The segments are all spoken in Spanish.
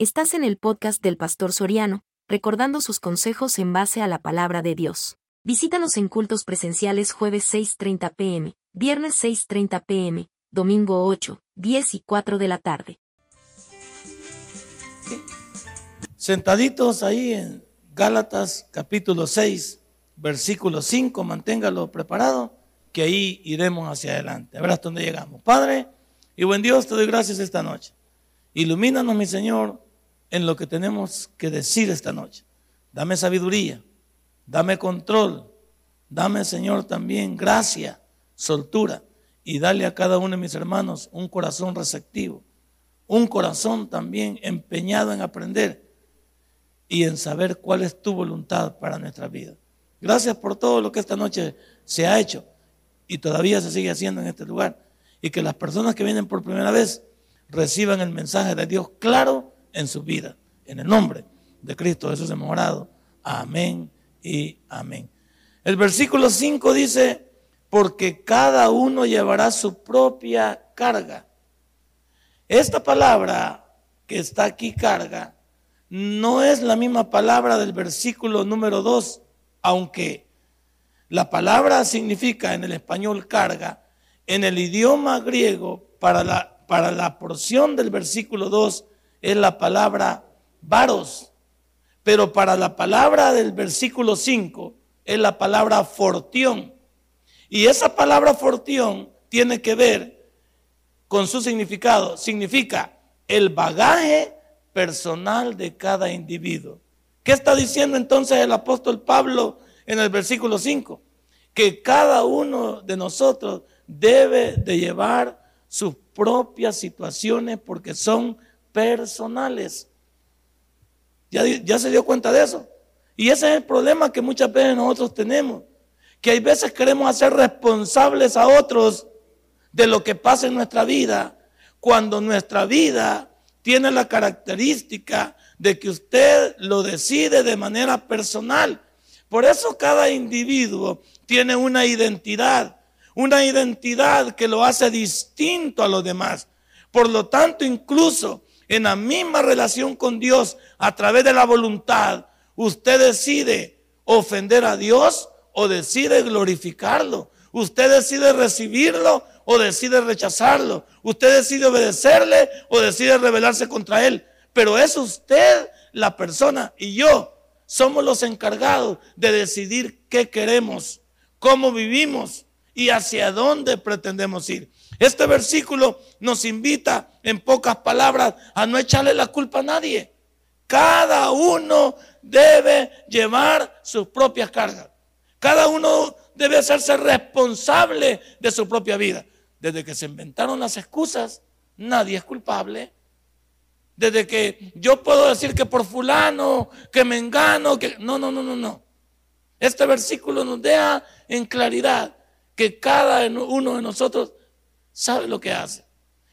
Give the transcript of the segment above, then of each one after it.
Estás en el podcast del Pastor Soriano, recordando sus consejos en base a la palabra de Dios. Visítanos en cultos presenciales jueves 6.30 pm, viernes 6.30 pm, domingo 8, 10 y 4 de la tarde. Sentaditos ahí en Gálatas capítulo 6, versículo 5, manténgalo preparado, que ahí iremos hacia adelante. Verás dónde llegamos. Padre y buen Dios, te doy gracias esta noche. Ilumínanos, mi Señor, en lo que tenemos que decir esta noche. Dame sabiduría, dame control, dame, Señor, también gracia, soltura y dale a cada uno de mis hermanos un corazón receptivo, un corazón también empeñado en aprender y en saber cuál es tu voluntad para nuestra vida. Gracias por todo lo que esta noche se ha hecho y todavía se sigue haciendo en este lugar. Y que las personas que vienen por primera vez reciban el mensaje de Dios claro en su vida. En el nombre de Cristo Jesús hemos orado. Amén y amén. El versículo 5 dice, porque cada uno llevará su propia carga. Esta palabra que está aquí, carga, no es la misma palabra del versículo número 2, aunque la palabra significa en el español carga, en el idioma griego, para la, para la porción del versículo 2, es la palabra varos, pero para la palabra del versículo 5 es la palabra fortión. Y esa palabra fortión tiene que ver con su significado. Significa el bagaje personal de cada individuo. ¿Qué está diciendo entonces el apóstol Pablo en el versículo 5? Que cada uno de nosotros debe de llevar sus propias situaciones porque son personales. ¿Ya, ¿Ya se dio cuenta de eso? Y ese es el problema que muchas veces nosotros tenemos. Que hay veces queremos hacer responsables a otros de lo que pasa en nuestra vida, cuando nuestra vida tiene la característica de que usted lo decide de manera personal. Por eso cada individuo tiene una identidad, una identidad que lo hace distinto a los demás. Por lo tanto, incluso en la misma relación con Dios a través de la voluntad, usted decide ofender a Dios o decide glorificarlo. Usted decide recibirlo o decide rechazarlo. Usted decide obedecerle o decide rebelarse contra él. Pero es usted la persona y yo somos los encargados de decidir qué queremos, cómo vivimos y hacia dónde pretendemos ir. Este versículo nos invita, en pocas palabras, a no echarle la culpa a nadie. Cada uno debe llevar sus propias cargas. Cada uno debe hacerse responsable de su propia vida. Desde que se inventaron las excusas, nadie es culpable. Desde que yo puedo decir que por fulano, que me engano, que... No, no, no, no, no. Este versículo nos deja en claridad que cada uno de nosotros sabe lo que hace.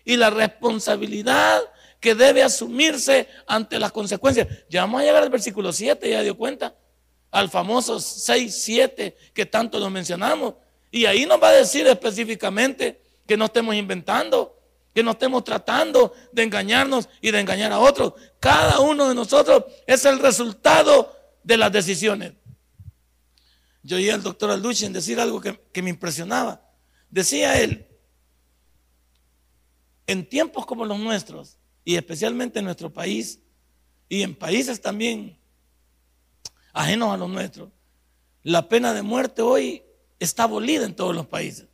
Y la responsabilidad que debe asumirse ante las consecuencias. Ya vamos a llegar al versículo 7, ya dio cuenta. Al famoso 6, 7 que tanto lo mencionamos. Y ahí nos va a decir específicamente que no estemos inventando, que no estemos tratando de engañarnos y de engañar a otros. Cada uno de nosotros es el resultado de las decisiones. Yo oí al doctor Alduchin decir algo que, que me impresionaba. Decía él, en tiempos como los nuestros, y especialmente en nuestro país, y en países también ajenos a los nuestros, la pena de muerte hoy está abolida en todos los países.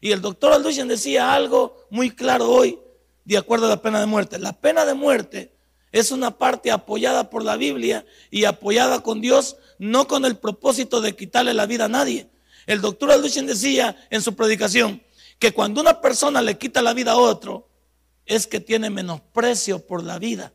Y el doctor Alduchin decía algo muy claro hoy, de acuerdo a la pena de muerte. La pena de muerte es una parte apoyada por la Biblia y apoyada con Dios, no con el propósito de quitarle la vida a nadie. El doctor Alduchin decía en su predicación que cuando una persona le quita la vida a otro, es que tiene menosprecio por la vida.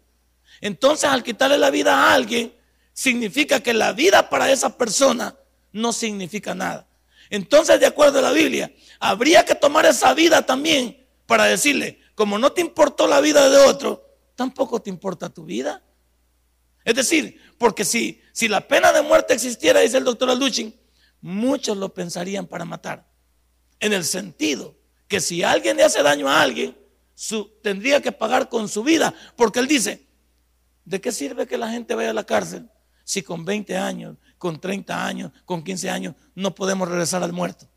Entonces, al quitarle la vida a alguien, significa que la vida para esa persona no significa nada. Entonces, de acuerdo a la Biblia, habría que tomar esa vida también para decirle, como no te importó la vida de otro, tampoco te importa tu vida. Es decir, porque si, si la pena de muerte existiera, dice el doctor Alduchin, muchos lo pensarían para matar. En el sentido que si alguien le hace daño a alguien, tendría que pagar con su vida, porque él dice, ¿De qué sirve que la gente vaya a la cárcel si con 20 años, con 30 años, con 15 años no podemos regresar al muerto?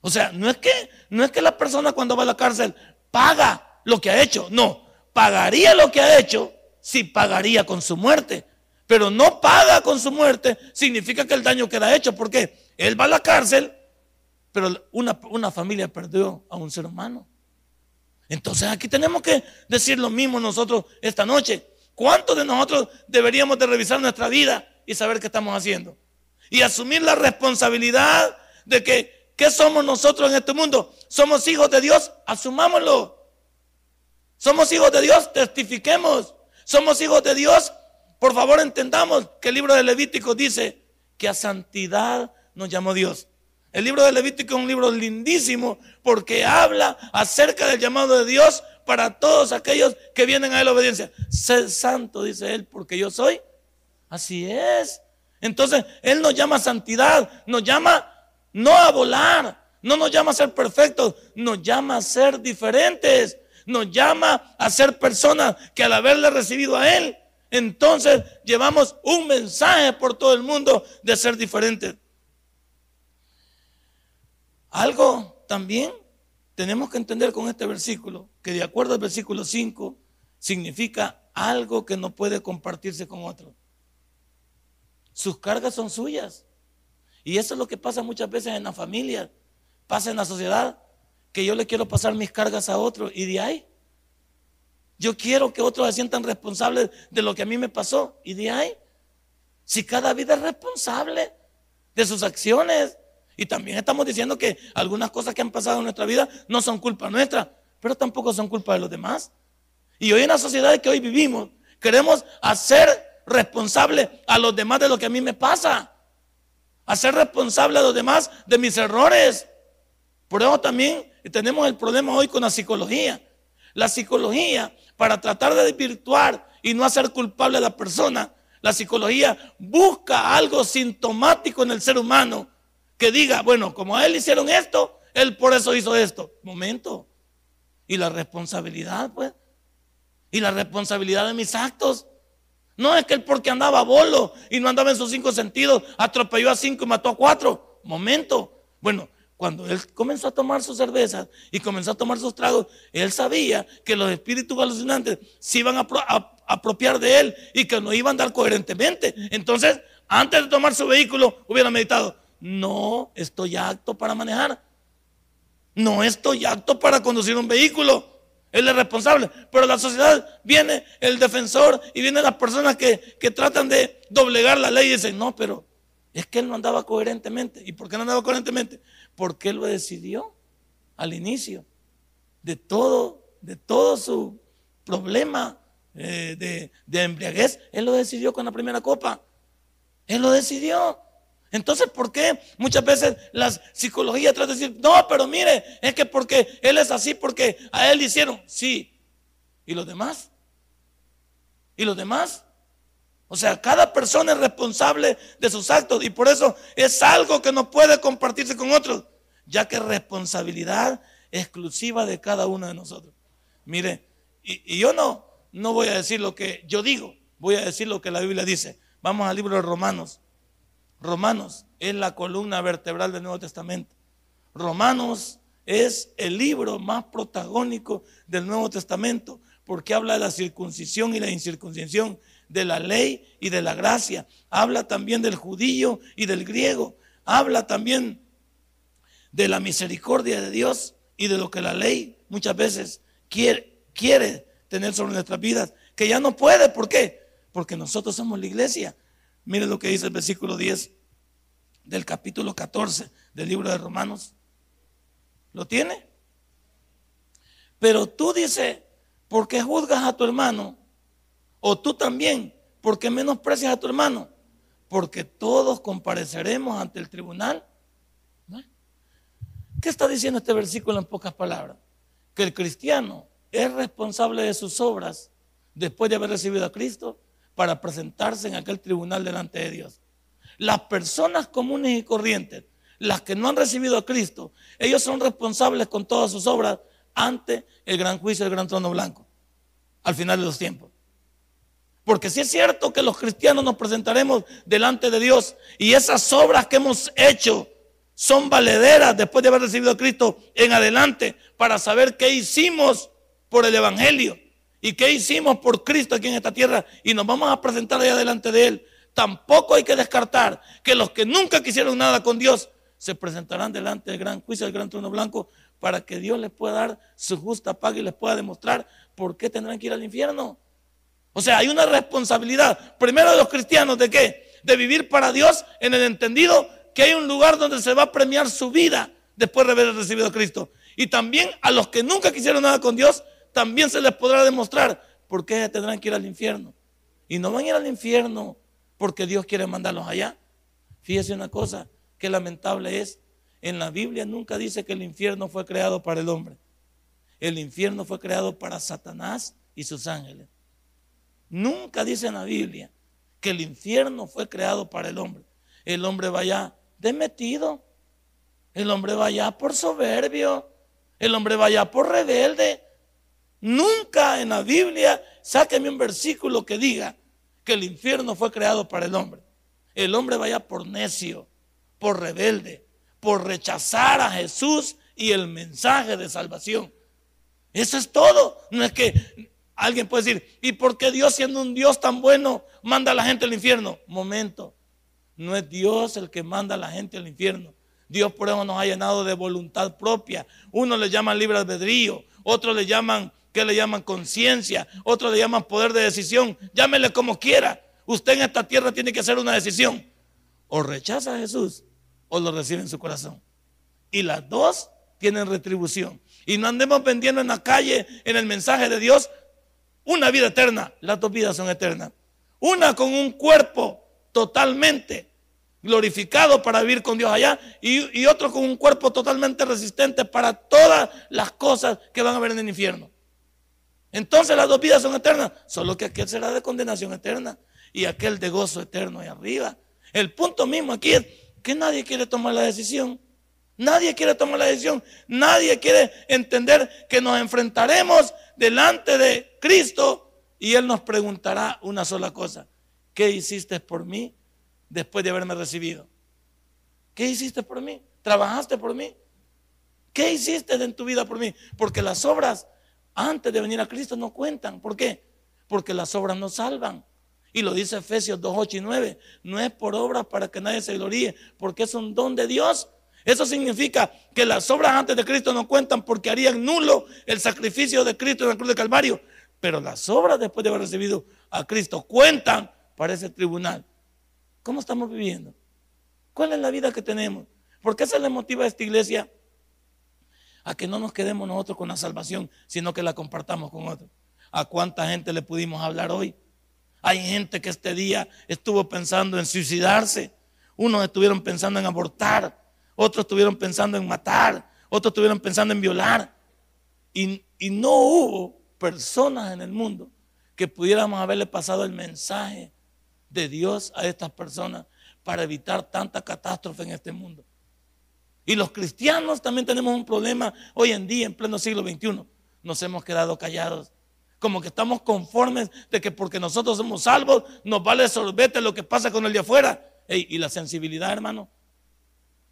O sea, no es que no es que la persona cuando va a la cárcel paga lo que ha hecho, no, pagaría lo que ha hecho si pagaría con su muerte. Pero no paga con su muerte, significa que el daño queda hecho. porque Él va a la cárcel, pero una, una familia perdió a un ser humano. Entonces aquí tenemos que decir lo mismo nosotros esta noche. ¿Cuántos de nosotros deberíamos de revisar nuestra vida y saber qué estamos haciendo? Y asumir la responsabilidad de que, ¿qué somos nosotros en este mundo? ¿Somos hijos de Dios? Asumámoslo. ¿Somos hijos de Dios? Testifiquemos. ¿Somos hijos de Dios? Por favor entendamos que el libro de Levítico dice que a santidad nos llamó Dios. El libro de Levítico es un libro lindísimo porque habla acerca del llamado de Dios para todos aquellos que vienen a él obediencia. Sé santo, dice él, porque yo soy. Así es. Entonces, él nos llama a santidad, nos llama no a volar, no nos llama a ser perfectos, nos llama a ser diferentes, nos llama a ser personas que al haberle recibido a él, entonces llevamos un mensaje por todo el mundo de ser diferentes. Algo también tenemos que entender con este versículo, que de acuerdo al versículo 5, significa algo que no puede compartirse con otro. Sus cargas son suyas. Y eso es lo que pasa muchas veces en la familia, pasa en la sociedad, que yo le quiero pasar mis cargas a otro y de ahí. Yo quiero que otros se sientan responsables de lo que a mí me pasó y de ahí. Si cada vida es responsable de sus acciones, y también estamos diciendo que algunas cosas que han pasado en nuestra vida no son culpa nuestra, pero tampoco son culpa de los demás. Y hoy en la sociedad que hoy vivimos, queremos hacer responsable a los demás de lo que a mí me pasa. Hacer responsable a los demás de mis errores. Por eso también tenemos el problema hoy con la psicología. La psicología, para tratar de desvirtuar y no hacer culpable a la persona, la psicología busca algo sintomático en el ser humano que diga, bueno, como a él hicieron esto, él por eso hizo esto. Momento. Y la responsabilidad, pues. Y la responsabilidad de mis actos. No es que él porque andaba bolo y no andaba en sus cinco sentidos, atropelló a cinco y mató a cuatro. Momento. Bueno, cuando él comenzó a tomar sus cervezas y comenzó a tomar sus tragos, él sabía que los espíritus alucinantes se iban a, a apropiar de él y que no iban a andar coherentemente. Entonces, antes de tomar su vehículo, hubiera meditado, no estoy apto para manejar. No estoy apto para conducir un vehículo. Él es responsable. Pero la sociedad viene el defensor y vienen las personas que, tratan de doblegar la ley y dicen, no, pero es que él no andaba coherentemente. ¿Y por qué no andaba coherentemente? Porque él lo decidió al inicio de todo, de todo su problema eh, de, de embriaguez. Él lo decidió con la primera copa. Él lo decidió. Entonces, ¿por qué muchas veces la psicología trata de decir, no, pero mire, es que porque él es así, porque a él le hicieron, sí. ¿Y los demás? ¿Y los demás? O sea, cada persona es responsable de sus actos y por eso es algo que no puede compartirse con otros, ya que es responsabilidad exclusiva de cada uno de nosotros. Mire, y, y yo no, no voy a decir lo que yo digo, voy a decir lo que la Biblia dice. Vamos al libro de Romanos. Romanos es la columna vertebral del Nuevo Testamento. Romanos es el libro más protagónico del Nuevo Testamento porque habla de la circuncisión y la incircuncisión, de la ley y de la gracia. Habla también del judío y del griego. Habla también de la misericordia de Dios y de lo que la ley muchas veces quiere, quiere tener sobre nuestras vidas, que ya no puede. ¿Por qué? Porque nosotros somos la iglesia. Mire lo que dice el versículo 10 del capítulo 14 del libro de Romanos. ¿Lo tiene? Pero tú dices, ¿por qué juzgas a tu hermano? O tú también, ¿por qué menosprecias a tu hermano? Porque todos compareceremos ante el tribunal. ¿Qué está diciendo este versículo en pocas palabras? Que el cristiano es responsable de sus obras después de haber recibido a Cristo para presentarse en aquel tribunal delante de Dios. Las personas comunes y corrientes, las que no han recibido a Cristo, ellos son responsables con todas sus obras ante el gran juicio del gran trono blanco, al final de los tiempos. Porque si es cierto que los cristianos nos presentaremos delante de Dios y esas obras que hemos hecho son valederas después de haber recibido a Cristo en adelante para saber qué hicimos por el Evangelio y qué hicimos por Cristo aquí en esta tierra y nos vamos a presentar ahí delante de Él. Tampoco hay que descartar que los que nunca quisieron nada con Dios se presentarán delante del gran juicio, del gran trono blanco, para que Dios les pueda dar su justa paga y les pueda demostrar por qué tendrán que ir al infierno. O sea, hay una responsabilidad, primero de los cristianos, ¿de qué? De vivir para Dios en el entendido que hay un lugar donde se va a premiar su vida después de haber recibido a Cristo. Y también a los que nunca quisieron nada con Dios, también se les podrá demostrar por qué tendrán que ir al infierno. Y no van a ir al infierno porque Dios quiere mandarlos allá. Fíjese una cosa, que lamentable es. En la Biblia nunca dice que el infierno fue creado para el hombre. El infierno fue creado para Satanás y sus ángeles. Nunca dice en la Biblia que el infierno fue creado para el hombre. El hombre vaya de metido. El hombre vaya por soberbio. El hombre vaya por rebelde. Nunca en la Biblia sáqueme un versículo que diga que el infierno fue creado para el hombre. El hombre vaya por necio por rebelde, por rechazar a Jesús y el mensaje de salvación. Eso es todo. No es que alguien puede decir, ¿y por qué Dios siendo un Dios tan bueno manda a la gente al infierno? Momento, no es Dios el que manda a la gente al infierno. Dios por eso nos ha llenado de voluntad propia. Uno le llaman libre albedrío, otros le llaman, ¿qué le llaman? Conciencia, otros le llaman poder de decisión. Llámele como quiera. Usted en esta tierra tiene que hacer una decisión. O rechaza a Jesús o lo recibe en su corazón. Y las dos tienen retribución. Y no andemos vendiendo en la calle, en el mensaje de Dios, una vida eterna. Las dos vidas son eternas. Una con un cuerpo totalmente glorificado para vivir con Dios allá y, y, otro con un cuerpo totalmente resistente para todas las cosas que van a ver en el infierno. Entonces las dos vidas son eternas, solo que aquel será de condenación eterna y aquel de gozo eterno ahí arriba. El punto mismo aquí es que nadie quiere tomar la decisión. Nadie quiere tomar la decisión. Nadie quiere entender que nos enfrentaremos delante de Cristo y Él nos preguntará una sola cosa. ¿Qué hiciste por mí después de haberme recibido? ¿Qué hiciste por mí? ¿Trabajaste por mí? ¿Qué hiciste en tu vida por mí? Porque las obras antes de venir a Cristo no cuentan. ¿Por qué? Porque las obras no salvan. Y lo dice Efesios 2, 8 y 9. No es por obras para que nadie se gloríe, porque es un don de Dios. Eso significa que las obras antes de Cristo no cuentan porque harían nulo el sacrificio de Cristo en la cruz de Calvario. Pero las obras después de haber recibido a Cristo cuentan para ese tribunal. ¿Cómo estamos viviendo? ¿Cuál es la vida que tenemos? ¿Por qué se le motiva a esta iglesia a que no nos quedemos nosotros con la salvación, sino que la compartamos con otros? ¿A cuánta gente le pudimos hablar hoy? Hay gente que este día estuvo pensando en suicidarse. Unos estuvieron pensando en abortar. Otros estuvieron pensando en matar. Otros estuvieron pensando en violar. Y, y no hubo personas en el mundo que pudiéramos haberle pasado el mensaje de Dios a estas personas para evitar tanta catástrofe en este mundo. Y los cristianos también tenemos un problema hoy en día, en pleno siglo XXI. Nos hemos quedado callados como que estamos conformes de que porque nosotros somos salvos nos vale sorbete lo que pasa con el de afuera. y la sensibilidad, hermano.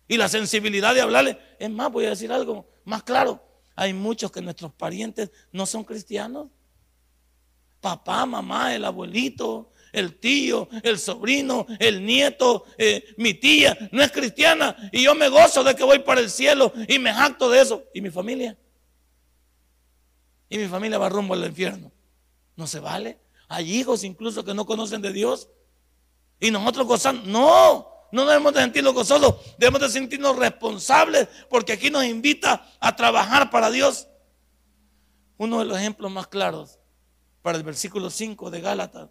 Y la sensibilidad de hablarle. Es más, voy a decir algo más claro. Hay muchos que nuestros parientes no son cristianos. Papá, mamá, el abuelito, el tío, el sobrino, el nieto, eh, mi tía, no es cristiana. Y yo me gozo de que voy para el cielo y me jacto de eso. ¿Y mi familia? y mi familia va rumbo al infierno. No se vale. Hay hijos incluso que no conocen de Dios. Y nosotros gozamos. No, no debemos de sentirnos gozosos. Debemos de sentirnos responsables porque aquí nos invita a trabajar para Dios. Uno de los ejemplos más claros para el versículo 5 de Gálatas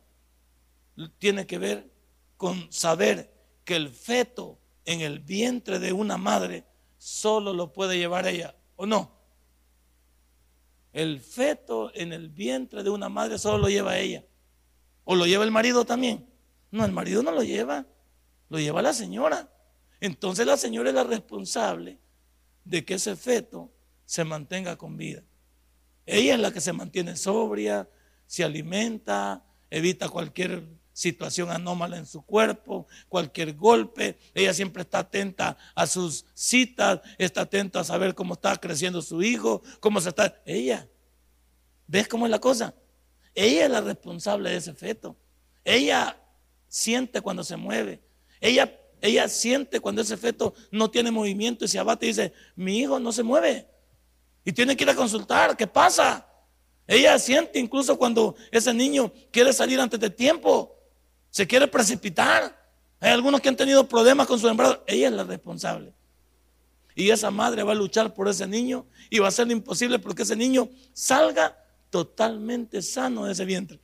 tiene que ver con saber que el feto en el vientre de una madre solo lo puede llevar ella, ¿o no? El feto en el vientre de una madre solo lo lleva ella. ¿O lo lleva el marido también? No, el marido no lo lleva. Lo lleva la señora. Entonces la señora es la responsable de que ese feto se mantenga con vida. Ella es la que se mantiene sobria, se alimenta, evita cualquier situación anómala en su cuerpo, cualquier golpe. Ella siempre está atenta a sus citas, está atenta a saber cómo está creciendo su hijo, cómo se está. Ella, ¿ves cómo es la cosa? Ella es la responsable de ese feto. Ella siente cuando se mueve. Ella, ella siente cuando ese feto no tiene movimiento y se abate y dice, mi hijo no se mueve. Y tiene que ir a consultar, ¿qué pasa? Ella siente incluso cuando ese niño quiere salir antes de tiempo, se quiere precipitar. Hay algunos que han tenido problemas con su embarazo. Ella es la responsable. Y esa madre va a luchar por ese niño y va a ser imposible porque ese niño salga totalmente sano de ese vientre.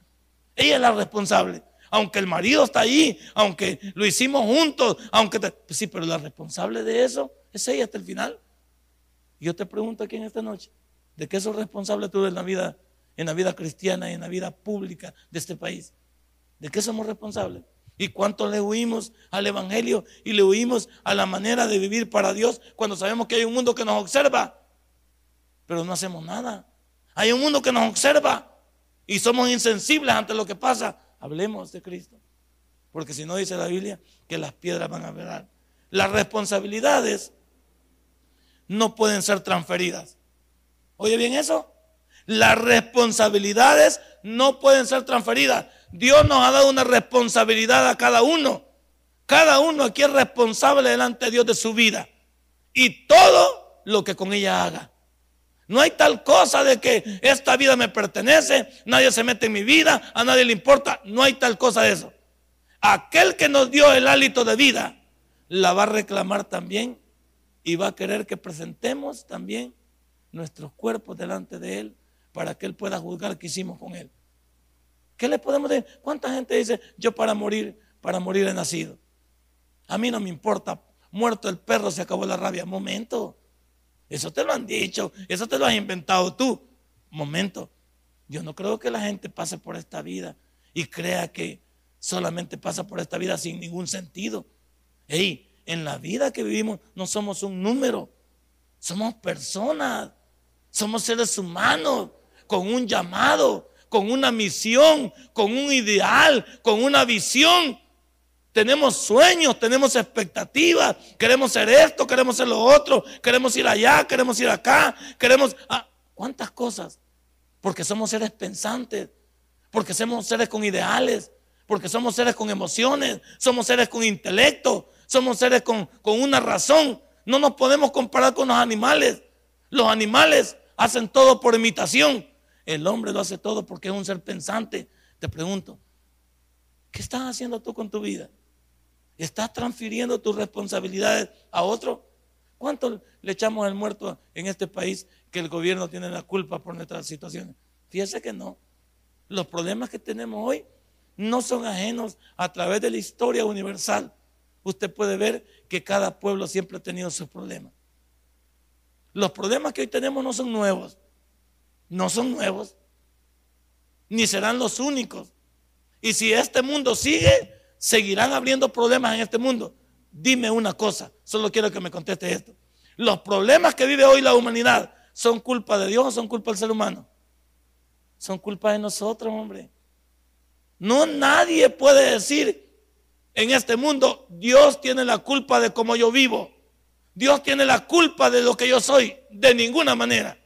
Ella es la responsable. Aunque el marido está ahí, aunque lo hicimos juntos, aunque sí, pero la responsable de eso es ella hasta el final. Yo te pregunto aquí en esta noche, ¿de qué sos responsable tú en la vida en la vida cristiana y en la vida pública de este país. ¿De qué somos responsables? ¿Y cuánto le huimos al Evangelio y le huimos a la manera de vivir para Dios cuando sabemos que hay un mundo que nos observa? Pero no hacemos nada. Hay un mundo que nos observa y somos insensibles ante lo que pasa. Hablemos de Cristo. Porque si no dice la Biblia que las piedras van a ver. Las responsabilidades no pueden ser transferidas. ¿Oye bien eso? Las responsabilidades no pueden ser transferidas. Dios nos ha dado una responsabilidad a cada uno. Cada uno aquí es responsable delante de Dios de su vida. Y todo lo que con ella haga. No hay tal cosa de que esta vida me pertenece, nadie se mete en mi vida, a nadie le importa. No hay tal cosa de eso. Aquel que nos dio el hálito de vida, la va a reclamar también y va a querer que presentemos también nuestros cuerpos delante de Él para que Él pueda juzgar qué hicimos con Él. ¿Qué le podemos decir? ¿Cuánta gente dice, yo para morir, para morir he nacido? A mí no me importa, muerto el perro se acabó la rabia. Momento, eso te lo han dicho, eso te lo has inventado tú. Momento, yo no creo que la gente pase por esta vida y crea que solamente pasa por esta vida sin ningún sentido. Ey, en la vida que vivimos no somos un número, somos personas, somos seres humanos con un llamado, con una misión, con un ideal, con una visión. Tenemos sueños, tenemos expectativas, queremos ser esto, queremos ser lo otro, queremos ir allá, queremos ir acá, queremos... Ah, ¿Cuántas cosas? Porque somos seres pensantes, porque somos seres con ideales, porque somos seres con emociones, somos seres con intelecto, somos seres con, con una razón. No nos podemos comparar con los animales. Los animales hacen todo por imitación. El hombre lo hace todo porque es un ser pensante. Te pregunto, ¿qué estás haciendo tú con tu vida? ¿Estás transfiriendo tus responsabilidades a otro? ¿Cuánto le echamos el muerto en este país que el gobierno tiene la culpa por nuestras situaciones? Fíjese que no. Los problemas que tenemos hoy no son ajenos a través de la historia universal. Usted puede ver que cada pueblo siempre ha tenido sus problemas. Los problemas que hoy tenemos no son nuevos no son nuevos, ni serán los únicos. Y si este mundo sigue, seguirán habiendo problemas en este mundo. Dime una cosa, solo quiero que me conteste esto. Los problemas que vive hoy la humanidad, ¿son culpa de Dios o son culpa del ser humano? Son culpa de nosotros, hombre. No nadie puede decir en este mundo, Dios tiene la culpa de cómo yo vivo. Dios tiene la culpa de lo que yo soy. De ninguna manera.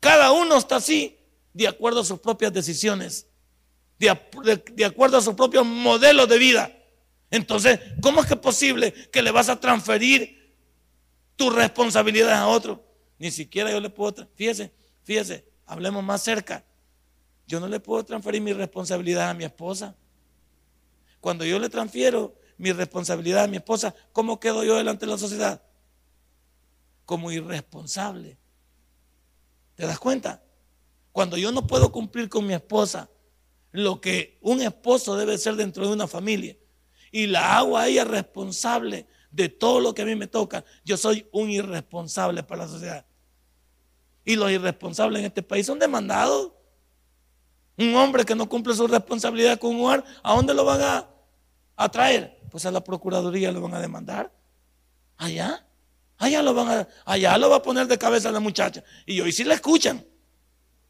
Cada uno está así de acuerdo a sus propias decisiones, de, acuerdo a sus propios modelos de vida. Entonces, ¿cómo es que es posible que le vas a transferir tu responsabilidad a otro? Ni siquiera yo le puedo, fíjese, fíjese, hablemos más cerca. Yo no le puedo transferir mi responsabilidad a mi esposa. Cuando yo le transfiero mi responsabilidad a mi esposa, ¿cómo quedo yo delante de la sociedad? Como irresponsable. ¿Te das cuenta? Cuando yo no puedo cumplir con mi esposa lo que un esposo debe ser dentro de una familia y la hago a ella responsable de todo lo que a mí me toca, yo soy un irresponsable para la sociedad. Y los irresponsables en este país son demandados. Un hombre que no cumple su responsabilidad con un hogar, ¿a dónde lo van a, a traer? Pues a la Procuraduría lo van a demandar. Allá. Allá lo van a, allá lo va a poner de cabeza la muchacha. Y hoy sí la escuchan.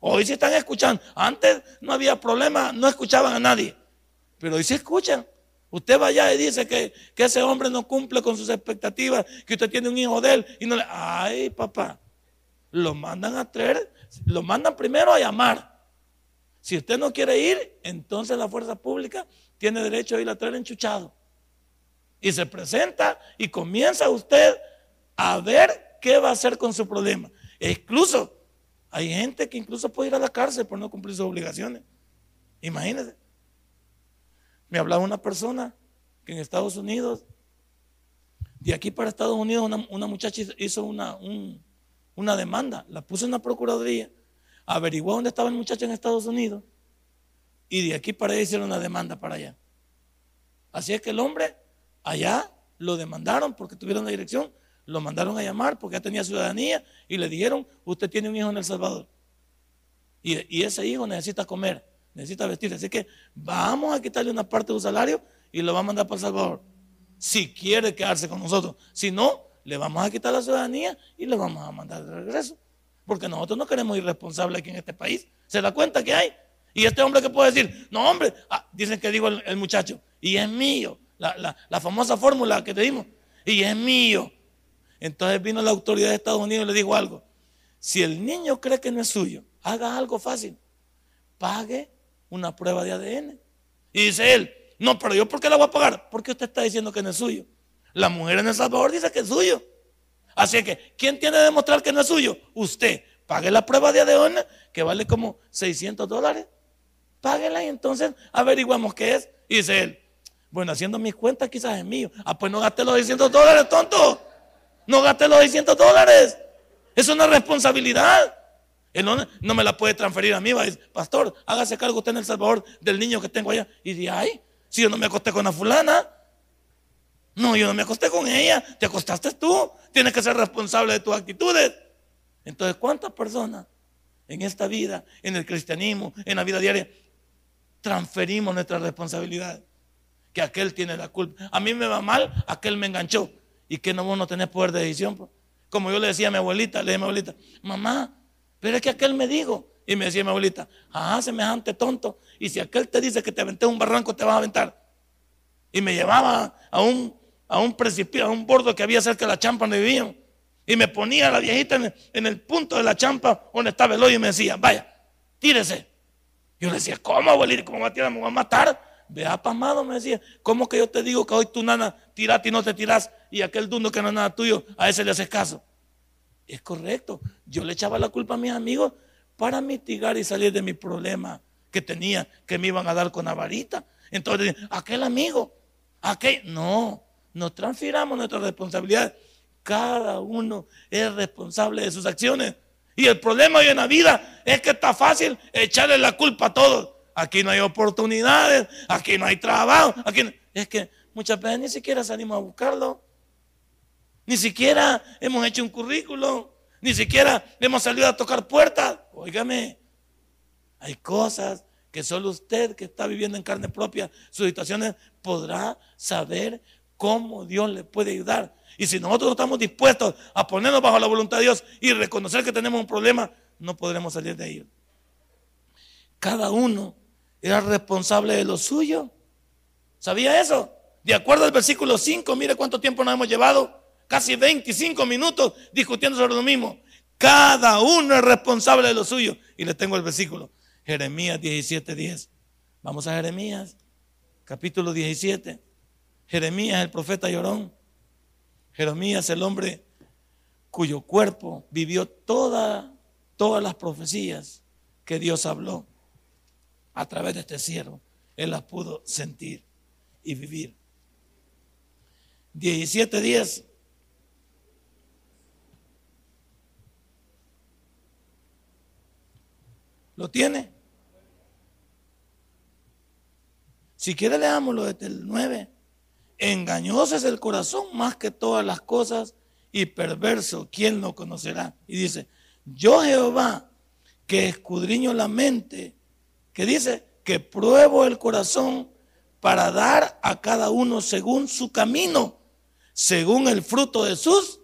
Hoy sí están escuchando. Antes no había problema, no escuchaban a nadie. Pero hoy sí escuchan. Usted va allá y dice que, que, ese hombre no cumple con sus expectativas, que usted tiene un hijo de él y no le. Ay, papá. Lo mandan a traer, lo mandan primero a llamar. Si usted no quiere ir, entonces la fuerza pública tiene derecho a ir a traer enchuchado. Y se presenta y comienza usted a ver qué va a hacer con su problema. E incluso hay gente que incluso puede ir a la cárcel por no cumplir sus obligaciones. Imagínense. Me hablaba una persona que en Estados Unidos, de aquí para Estados Unidos, una, muchacha hizo una, una demanda, la puso en la Procuraduría, averiguó dónde estaba el muchacho en Estados Unidos y de aquí para allá hicieron una demanda para allá. Así es que el hombre allá lo demandaron porque tuvieron la dirección, lo mandaron a llamar porque ya tenía ciudadanía y le dijeron, usted tiene un hijo en El Salvador. Y, ese hijo necesita comer necesita vestir. Así que vamos a quitarle una parte de su salario y lo vamos a mandar para El Salvador. Si quiere quedarse con nosotros. Si no, le vamos a quitar la ciudadanía y le vamos a mandar de regreso. Porque nosotros no queremos irresponsables aquí en este país. ¿Se da cuenta que hay? Y este hombre que puede decir, no hombre, ah, dicen que digo el, muchacho, y es mío. La famosa fórmula que te dimos, y es mío. Entonces vino la autoridad de Estados Unidos y le dijo algo. Si el niño cree que no es suyo, haga algo fácil. Pague una prueba de ADN. Y dice él, no, pero yo ¿por qué la voy a pagar? Porque usted está diciendo que no es suyo. La mujer en El Salvador dice que es suyo. Así que, ¿quién tiene que demostrar que no es suyo? Usted. Pague la prueba de ADN, que vale como 600 dólares. Páguela y entonces averiguamos qué es. Y dice él, bueno, haciendo mis cuentas quizás es mío. Ah, pues no gaste los 600 dólares, tonto. No gaste los 600 dólares. Es una responsabilidad. Él no, me la puede transferir a mí. Va a decir, pastor, hágase cargo usted en El Salvador del niño que tengo allá. Y de ay, si yo no me acosté con la fulana. No, yo no me acosté con ella. Te acostaste tú. Tienes que ser responsable de tus actitudes. Entonces, ¿cuántas personas en esta vida, en el cristianismo, en la vida diaria, transferimos nuestra responsabilidad? Que aquel tiene la culpa. A mí me va mal, aquel me enganchó. ¿Y que no vos no tenés poder de decisión? Como yo le decía a mi abuelita, le dije a mi abuelita, mamá, pero es que aquel me dijo, y me decía mi abuelita, ah, semejante tonto, y si aquel te dice que te aventé un barranco, te vas a aventar. Y me llevaba a un, a un precipicio, a un bordo que había cerca de la champa donde vivían. Y me ponía a la viejita en el, punto de la champa donde estaba el hoyo y me decía, vaya, tírese. Yo le decía, ¿cómo, abuelita? ¿Cómo me a Me va a matar. Vea, pasmado, me decía, ¿cómo que yo te digo que hoy tu nana tirate y no te tiras y aquel dundo que no es nada tuyo, a ese le haces caso? Es correcto. Yo le echaba la culpa a mis amigos para mitigar y salir de mi problema que tenía, que me iban a dar con la varita. Entonces, aquel amigo, aquel, no, nos transfiramos nuestra responsabilidad. Cada uno es responsable de sus acciones. Y el problema hoy en la vida es que está fácil echarle la culpa a todos. Aquí no hay oportunidades, aquí no hay trabajo, aquí es que muchas veces ni siquiera salimos a buscarlo. Ni siquiera hemos hecho un currículo. Ni siquiera hemos salido a tocar puertas. Óigame, hay cosas que solo usted que está viviendo en carne propia sus situaciones podrá saber cómo Dios le puede ayudar. Y si nosotros no estamos dispuestos a ponernos bajo la voluntad de Dios y reconocer que tenemos un problema, no podremos salir de ello. Cada uno era responsable de lo suyo. ¿Sabía eso? De acuerdo al versículo 5, mire cuánto tiempo nos hemos llevado casi 25 minutos discutiendo sobre lo mismo. Cada uno es responsable de lo suyo. Y le tengo el versículo. Jeremías 17, 10. Vamos a Jeremías, capítulo 17. Jeremías, el profeta llorón. Jeremías, el hombre cuyo cuerpo vivió toda, todas las profecías que Dios habló a través de este siervo. Él las pudo sentir y vivir. 17, 10. ¿Lo tiene? Si quiere leámoslo desde el 9. Engañoso es el corazón más que todas las cosas y perverso, ¿quién lo conocerá? Y dice, yo Jehová, que escudriño la mente, que dice, que pruebo el corazón para dar a cada uno según su camino, según el fruto de sus.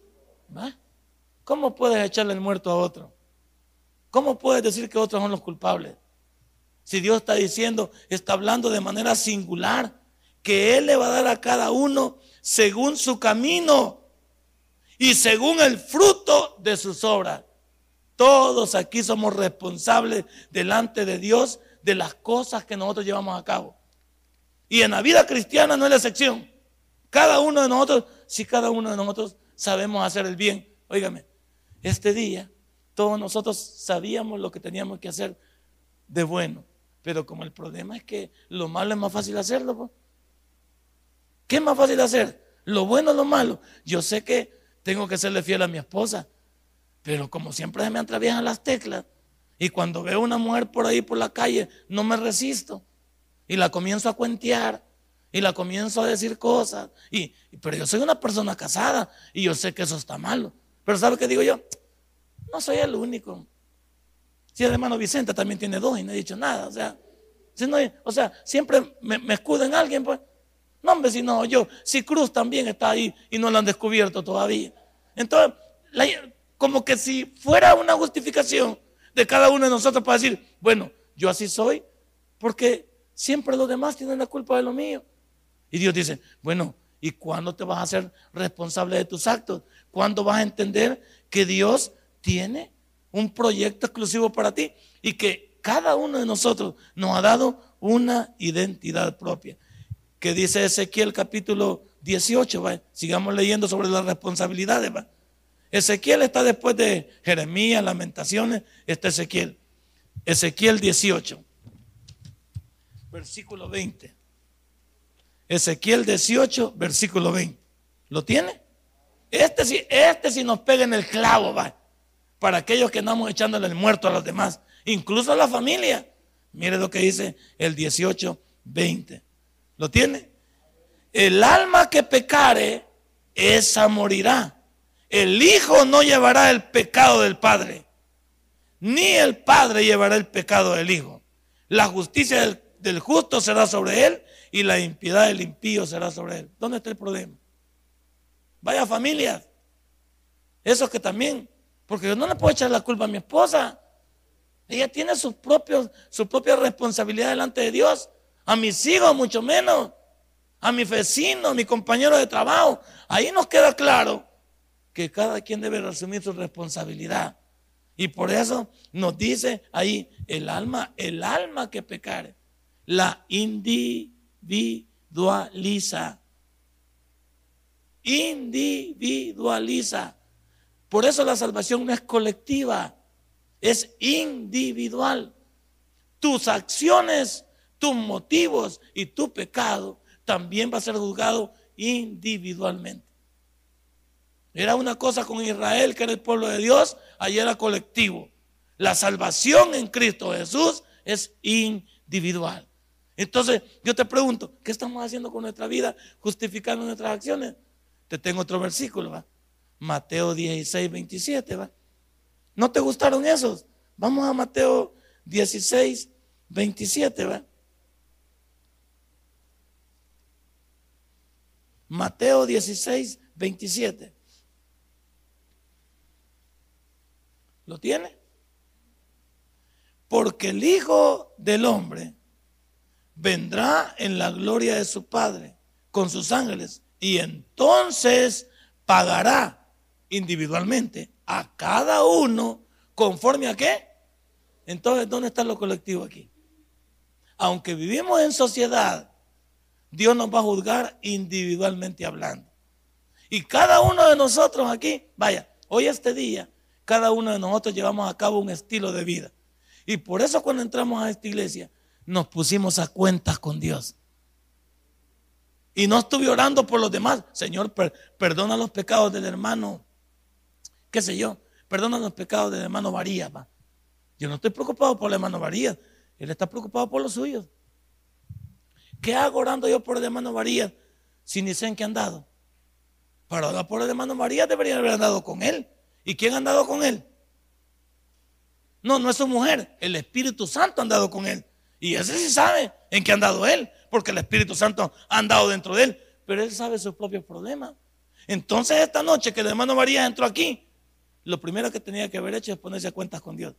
¿Cómo puedes echarle el muerto a otro? ¿Cómo puedes decir que otros son los culpables? Si Dios está diciendo, está hablando de manera singular, que Él le va a dar a cada uno según su camino y según el fruto de sus obras. Todos aquí somos responsables delante de Dios de las cosas que nosotros llevamos a cabo. Y en la vida cristiana no es la excepción. Cada uno de nosotros, si cada uno de nosotros sabemos hacer el bien, óigame, este día todos nosotros sabíamos lo que teníamos que hacer de bueno. Pero como el problema es que lo malo es más fácil hacerlo. ¿qué es más fácil hacer? Lo bueno o lo malo. Yo sé que tengo que serle fiel a mi esposa, pero como siempre se me atraviesan las teclas, y cuando veo una mujer por ahí por la calle, no me resisto. Y la comienzo a cuentear. Y la comienzo a decir cosas. Y, pero yo soy una persona casada. Y yo sé que eso está malo. Pero ¿sabe qué digo yo? No soy el único. Si el hermano Vicente también tiene dos y no he dicho nada. O sea, si no, o sea siempre me, me alguien, pues. No, hombre, si no, yo. Si Cruz también está ahí y no lo han descubierto todavía. Entonces, como que si fuera una justificación de cada uno de nosotros para decir, bueno, yo así soy, porque siempre los demás tienen la culpa de lo mío. Y Dios dice, bueno, ¿y cuándo te vas a hacer responsable de tus actos? ¿Cuándo vas a entender que Dios tiene un proyecto exclusivo para ti y que cada uno de nosotros nos ha dado una identidad propia? Que dice Ezequiel capítulo 18, sigamos leyendo sobre las responsabilidades. ¿va? Ezequiel está después de Jeremías, Lamentaciones, está Ezequiel. Ezequiel 18, versículo 20. Ezequiel 18, versículo 20. ¿Lo tiene? Este sí, este sí nos pega en el clavo, va. Para aquellos que andamos echándole el muerto a los demás, incluso a la familia. Mire lo que dice el 18, 20. ¿Lo tiene? El alma que pecare, esa morirá el Hijo no llevará el pecado del Padre, ni el Padre llevará el pecado del Hijo. La justicia del, justo será sobre él y la impiedad del impío será sobre él. ¿Dónde está el problema? Vaya familia. Eso que también, porque yo no le puedo echar la culpa a mi esposa. Ella tiene su, su propia responsabilidad delante de Dios. A mis hijos mucho menos. A mi vecino, a mi compañero de trabajo. Ahí nos queda claro que cada quien debe asumir su responsabilidad. Y por eso nos dice ahí el alma, el alma que pecare, la individualiza. Individualiza. Por eso la salvación no es colectiva, es individual. Tus acciones, tus motivos y tu pecado también va a ser juzgado individualmente. Era una cosa con Israel, que era el pueblo de Dios, allí era colectivo. La salvación en Cristo Jesús es individual. Entonces, yo te pregunto, ¿qué estamos haciendo con nuestra vida? Justificando nuestras acciones. Te tengo otro versículo, ¿va? Mateo 16, 27, ¿va? ¿No te gustaron esos? Vamos a Mateo 16, 27, ¿va? Mateo 16, 27. ¿Lo tiene? Porque el Hijo del Hombre vendrá en la gloria de su Padre con sus ángeles y entonces pagará individualmente a cada uno conforme a qué. Entonces, ¿dónde está lo colectivo aquí? Aunque vivimos en sociedad, Dios nos va a juzgar individualmente hablando. Y cada uno de nosotros aquí, vaya, hoy este día cada uno de nosotros llevamos a cabo un estilo de vida. Y por eso cuando entramos a esta iglesia nos pusimos a cuentas con Dios. Y no estuve orando por los demás. Señor, perdona los pecados del hermano, qué sé yo, perdona los pecados del hermano Varías. Yo no estoy preocupado por el hermano Varías, él está preocupado por los suyos. ¿Qué hago orando yo por el hermano Varías si ni sé en qué han dado? Para orar por el hermano María debería haber andado con él. ¿Y quién ha andado con él? No, no es su mujer. El Espíritu Santo ha andado con él. Y ese sí sabe en qué ha andado él, porque el Espíritu Santo ha andado dentro de él. Pero él sabe sus propios problemas. Entonces, esta noche que el hermano María entró aquí, lo primero que tenía que haber hecho es ponerse a cuentas con Dios.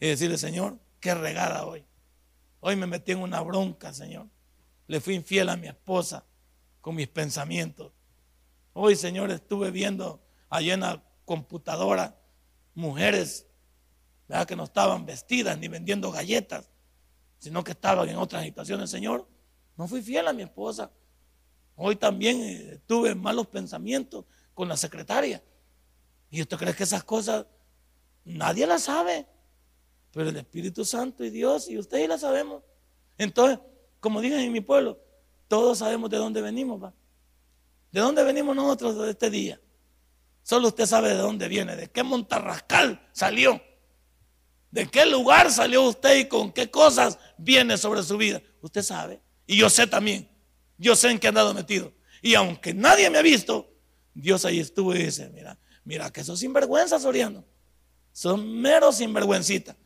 y decirle, Señor, qué regada hoy. Hoy me metí en una bronca, Señor. Le fui infiel a mi esposa con mis pensamientos. Hoy, Señor, estuve viendo allá en la computadora mujeres que no estaban vestidas ni vendiendo galletas, sino que estaban en otras situaciones. Señor, no fui fiel a mi esposa. Hoy también eh, tuve malos pensamientos con la secretaria. ¿Y usted cree que esas cosas nadie las sabe? Pero el Espíritu Santo y Dios y ustedes las sabemos. Entonces, como dije en mi pueblo, todos sabemos de dónde venimos, ¿va? ¿De dónde venimos nosotros de este día? Solo usted sabe de dónde viene, de qué montarrascal salió, de qué lugar salió usted y con qué cosas viene sobre su vida. Usted sabe. Y yo sé también. Yo sé en qué han dado metido. Y aunque nadie me ha visto, Dios ahí estuvo y dice, mira, mira que esos sinvergüenzas, Soriano. Son meros sinvergüencitas.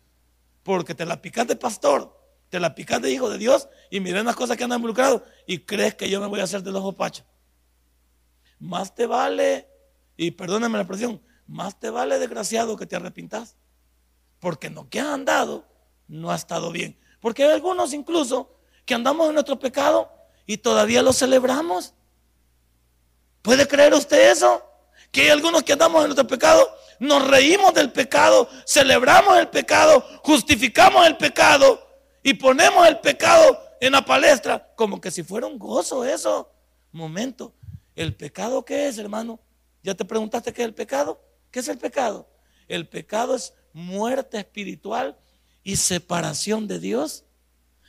Porque te la picaste pastor, te la picaste hijo de Dios y miren las cosas que andan involucrados y crees que yo me voy a hacer de los opachos. Más te vale, y perdóname la expresión, más te vale desgraciado que te arrepintas. Porque lo que has andado no ha estado bien. Porque hay algunos incluso que andamos en nuestro pecado y todavía lo celebramos. ¿Puede creer usted eso? Que hay algunos que andamos en nuestro pecado, nos reímos del pecado, celebramos el pecado, justificamos el pecado y ponemos el pecado en la palestra como que si fuera un gozo eso. Momento, ¿el pecado qué es, hermano? ¿Ya te preguntaste qué es el pecado? ¿Qué es el pecado? El pecado es muerte espiritual y separación de Dios.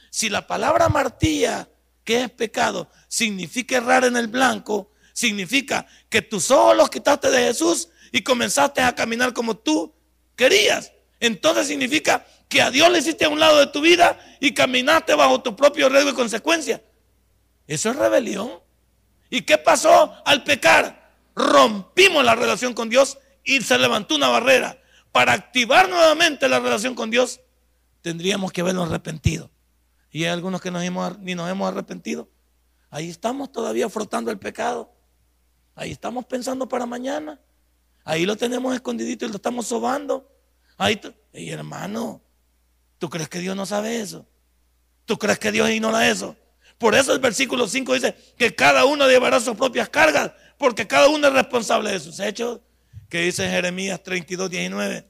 Si la palabra martilla ¿Qué es pecado? Significa errar en el blanco, significa que tus ojos los quitaste de Jesús y comenzaste a caminar como tú querías. Entonces significa que a Dios le hiciste a un lado de tu vida y caminaste bajo tu propio riesgo y consecuencia. Eso es rebelión. ¿Y qué pasó al pecar? Rompimos la relación con Dios y se levantó una barrera. Para activar nuevamente la relación con Dios, tendríamos que habernos arrepentido. Y hay algunos que nos ni nos hemos arrepentido. Ahí estamos todavía frotando el pecado. Ahí estamos pensando para mañana. Ahí lo tenemos escondidito y lo estamos sobando. Ahí, y hermano, ¿tú crees que Dios no sabe eso? ¿Tú crees que Dios ignora eso? Por eso el versículo 5 dice que cada uno llevará sus propias cargas, porque cada uno es responsable de sus hechos, que dice Jeremías 32, 19.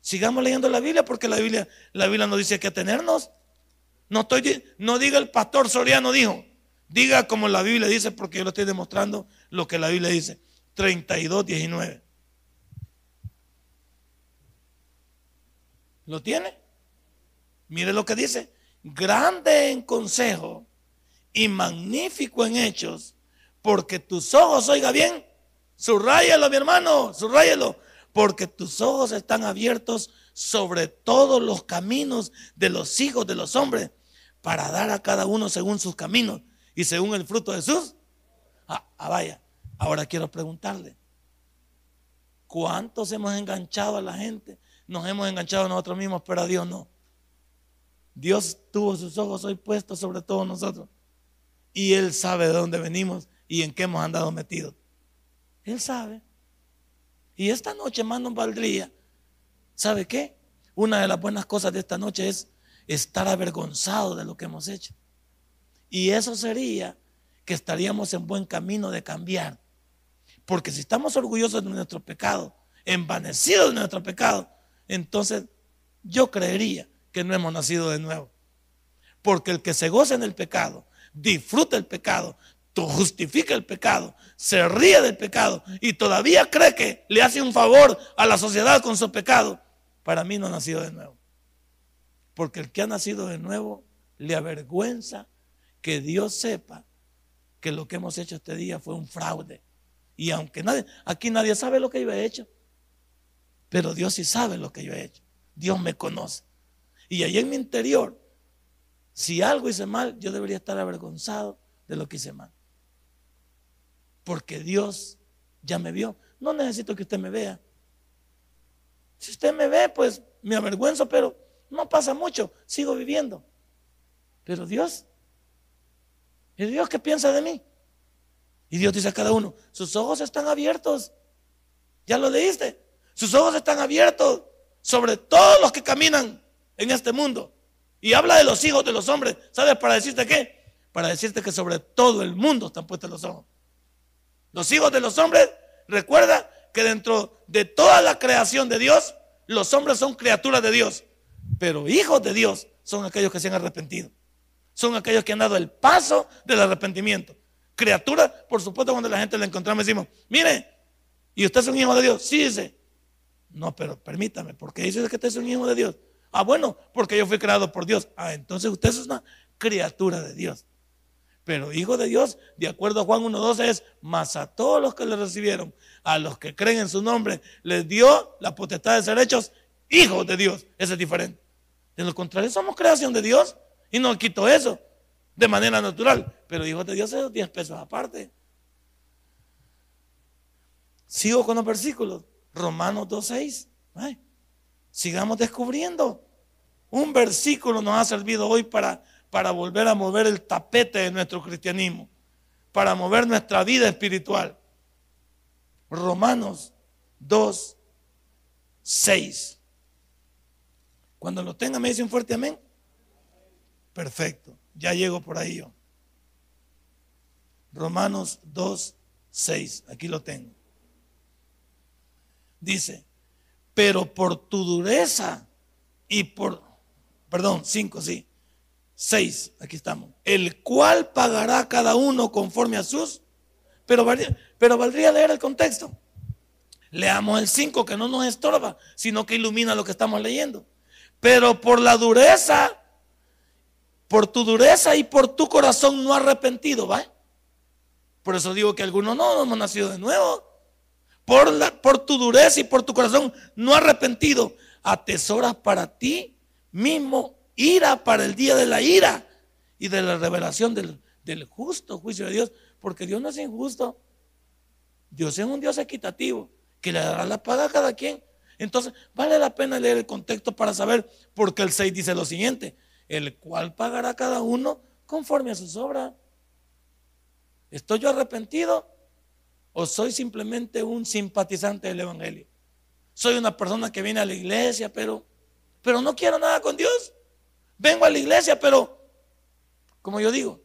Sigamos leyendo la Biblia, porque la Biblia, la Biblia nos dice que tenernos no, estoy, no diga el pastor Soriano dijo, diga como la Biblia dice, porque yo lo estoy demostrando lo que la Biblia dice. 32, 19. ¿Lo tiene? Mire lo que dice. Grande en consejo y magnífico en hechos, porque tus ojos, oiga bien, subrayalo mi hermano, subrayalo, porque tus ojos están abiertos sobre todos los caminos de los hijos de los hombres para dar a cada uno según sus caminos y según el fruto de sus. Ah, ah, vaya, ahora quiero preguntarle, ¿cuántos hemos enganchado a la gente? Nos hemos enganchado a nosotros mismos, pero a Dios no. Dios tuvo sus ojos hoy puestos sobre todos nosotros. Y Él sabe de dónde venimos y en qué hemos andado metidos. Él sabe. Y esta noche, hermano, valdría. ¿Sabe qué? Una de las buenas cosas de esta noche es estar avergonzado de lo que hemos hecho. Y eso sería que estaríamos en buen camino de cambiar. Porque si estamos orgullosos de nuestro pecado, envanecidos de nuestro pecado, entonces yo creería que no hemos nacido de nuevo. Porque el que se goza en el pecado, disfruta el pecado, justifica el pecado, se ríe del pecado y todavía cree que le hace un favor a la sociedad con su pecado, para mí no ha nacido de nuevo. Porque el que ha nacido de nuevo le avergüenza que Dios sepa que lo que hemos hecho este día fue un fraude. Y aunque nadie, aquí nadie sabe lo que yo he hecho, pero Dios sí sabe lo que yo he hecho. Dios me conoce. Y ahí en mi interior, si algo hice mal, yo debería estar avergonzado de lo que hice mal. Porque Dios ya me vio. No necesito que usted me vea. Si usted me ve, pues me avergüenzo, pero no pasa mucho, sigo viviendo. Pero Dios, ¿y Dios qué piensa de mí? Y Dios dice a cada uno, sus ojos están abiertos. ¿Ya lo leíste? Sus ojos están abiertos sobre todos los que caminan en este mundo. Y habla de los hijos de los hombres. ¿Sabes para decirte qué? Para decirte que sobre todo el mundo están puestos los ojos. Los hijos de los hombres, recuerda que dentro de toda la creación de Dios, los hombres son criaturas de Dios. Pero hijos de Dios son aquellos que se han arrepentido. Son aquellos que han dado el paso del arrepentimiento. Criaturas, por supuesto, cuando la gente la encontramos decimos, mire, ¿y usted es un hijo de Dios? Sí, dice. No, pero permítame, ¿por qué dice que usted es un hijo de Dios? Ah, bueno, porque yo fui creado por Dios. Ah, entonces usted es una criatura de Dios. Pero hijo de Dios, de acuerdo a Juan 1.12, es más a todos los que le recibieron, a los que creen en su nombre, les dio la potestad de ser hechos hijos de Dios. Ese es diferente. De lo contrario, somos creación de Dios y no quito eso de manera natural. Pero hijos de Dios es 10 pesos aparte. Sigo con los versículos. Romanos 2.6. Sigamos descubriendo. Un versículo nos ha servido hoy para, para volver a mover el tapete de nuestro cristianismo, para mover nuestra vida espiritual. Romanos 2, 6. Cuando lo tenga me dicen fuerte amén. Perfecto, ya llego por ahí yo. Romanos 2, 6, aquí lo tengo. Dice, pero por tu dureza y por, perdón, 5, sí, 6, aquí estamos, el cual pagará cada uno conforme a sus, pero pero valdría leer el contexto. Leamos el 5 que no nos estorba, sino que ilumina lo que estamos leyendo. Pero por la dureza, por tu dureza y por tu corazón no arrepentido, ¿va? Por eso digo que algunos no, no hemos nacido de nuevo. Por, la, por tu dureza y por tu corazón no arrepentido, atesoras para ti mismo ira para el día de la ira y de la revelación del, del justo juicio de Dios, porque Dios no es injusto. Dios es un Dios equitativo que le dará la paga a cada quien. Entonces, vale la pena leer el contexto para saber por qué el 6 dice lo siguiente, el cual pagará cada uno conforme a sus obras. ¿Estoy yo arrepentido o soy simplemente un simpatizante del Evangelio? Soy una persona que viene a la iglesia, pero, pero no quiero nada con Dios. Vengo a la iglesia, pero, como yo digo,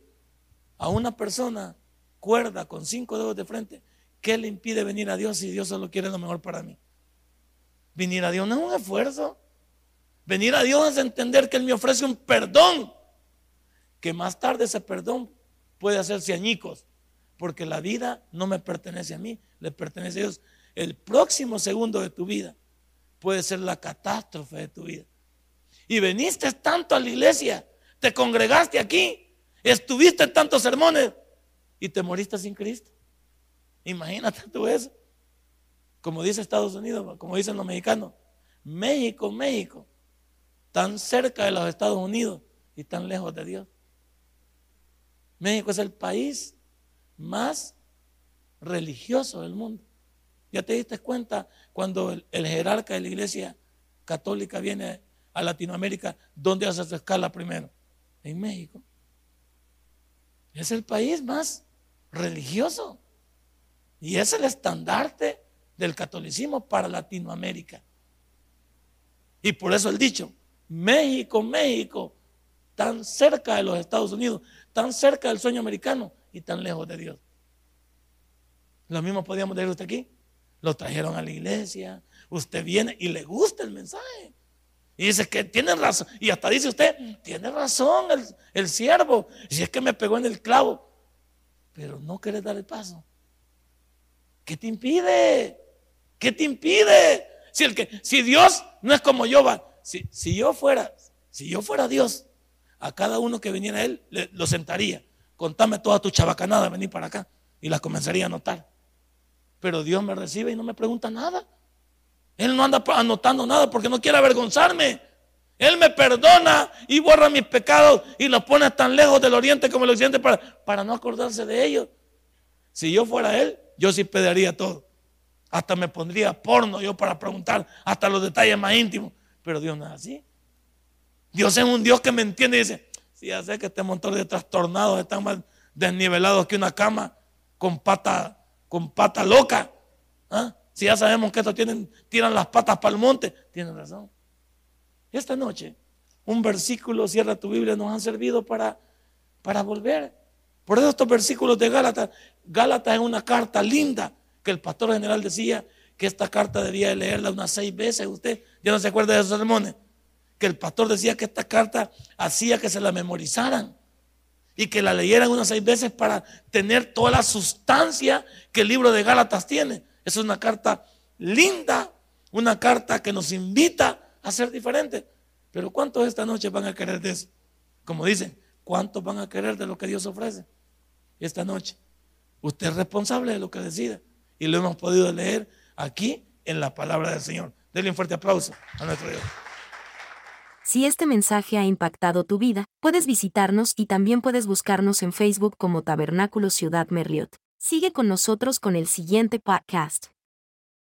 a una persona cuerda con cinco dedos de frente ¿Qué le impide venir a Dios si Dios solo quiere lo mejor para mí? Venir a Dios no es un esfuerzo. Venir a Dios es entender que Él me ofrece un perdón. Que más tarde ese perdón puede hacerse añicos. Porque la vida no me pertenece a mí, le pertenece a Dios. El próximo segundo de tu vida puede ser la catástrofe de tu vida. Y veniste tanto a la iglesia, te congregaste aquí, estuviste en tantos sermones y te moriste sin Cristo. Imagínate tú eso. Como dice Estados Unidos, como dicen los mexicanos, México, México, tan cerca de los Estados Unidos y tan lejos de Dios. México es el país más religioso del mundo. ¿Ya te diste cuenta cuando el, jerarca de la iglesia católica viene a Latinoamérica, dónde hace su escala primero? En México. Es el país más religioso. Y es el estandarte del catolicismo para Latinoamérica. Y por eso el dicho, México, México, tan cerca de los Estados Unidos, tan cerca del sueño americano y tan lejos de Dios. Lo mismo podíamos decir usted aquí. Lo trajeron a la iglesia, usted viene y le gusta el mensaje. Y dice que tiene razón. Y hasta dice usted, tiene razón el, el siervo. Si es que me pegó en el clavo. Pero no quiere dar el paso. ¿Qué te impide? ¿Qué te impide? Si, el que, si Dios no es como yo, va, si, yo fuera, si yo fuera Dios, a cada uno que viniera a él lo sentaría. Contame toda tu chabacanada, vení para acá. Y las comenzaría a anotar. Pero Dios me recibe y no me pregunta nada. Él no anda anotando nada porque no quiere avergonzarme. Él me perdona y borra mis pecados y los pone tan lejos del oriente como el occidente para, para no acordarse de ellos. Si yo fuera Él, yo sí pediría todo. Hasta me pondría porno yo para preguntar hasta los detalles más íntimos. Pero Dios no es así. Dios es un Dios que me entiende y dice, si ya sé que este montón de trastornados están más desnivelados que una cama con pata, con pata loca. ¿ah? Si ya sabemos que estos tienen, tiran las patas para el monte, tienen razón. Esta noche, un versículo, cierra tu Biblia, nos han servido para, para volver. Por eso estos versículos de Gálatas, Gálatas es una carta linda que el pastor general decía que esta carta debía leerla unas seis veces. Usted ya no se acuerda de esos sermones. Que el pastor decía que esta carta hacía que se la memorizaran y que la leyeran unas seis veces para tener toda la sustancia que el libro de Gálatas tiene. Es una carta linda, una carta que nos invita a ser diferentes. Pero ¿cuántos esta noche van a querer de eso? Como dicen, ¿cuántos van a querer de lo que Dios ofrece esta noche? Usted es responsable de lo que decida. Y lo hemos podido leer aquí en la palabra del Señor. Denle un fuerte aplauso a nuestro Dios. Si este mensaje ha impactado tu vida, puedes visitarnos y también puedes buscarnos en Facebook como Tabernáculo Ciudad Merliot. Sigue con nosotros con el siguiente podcast.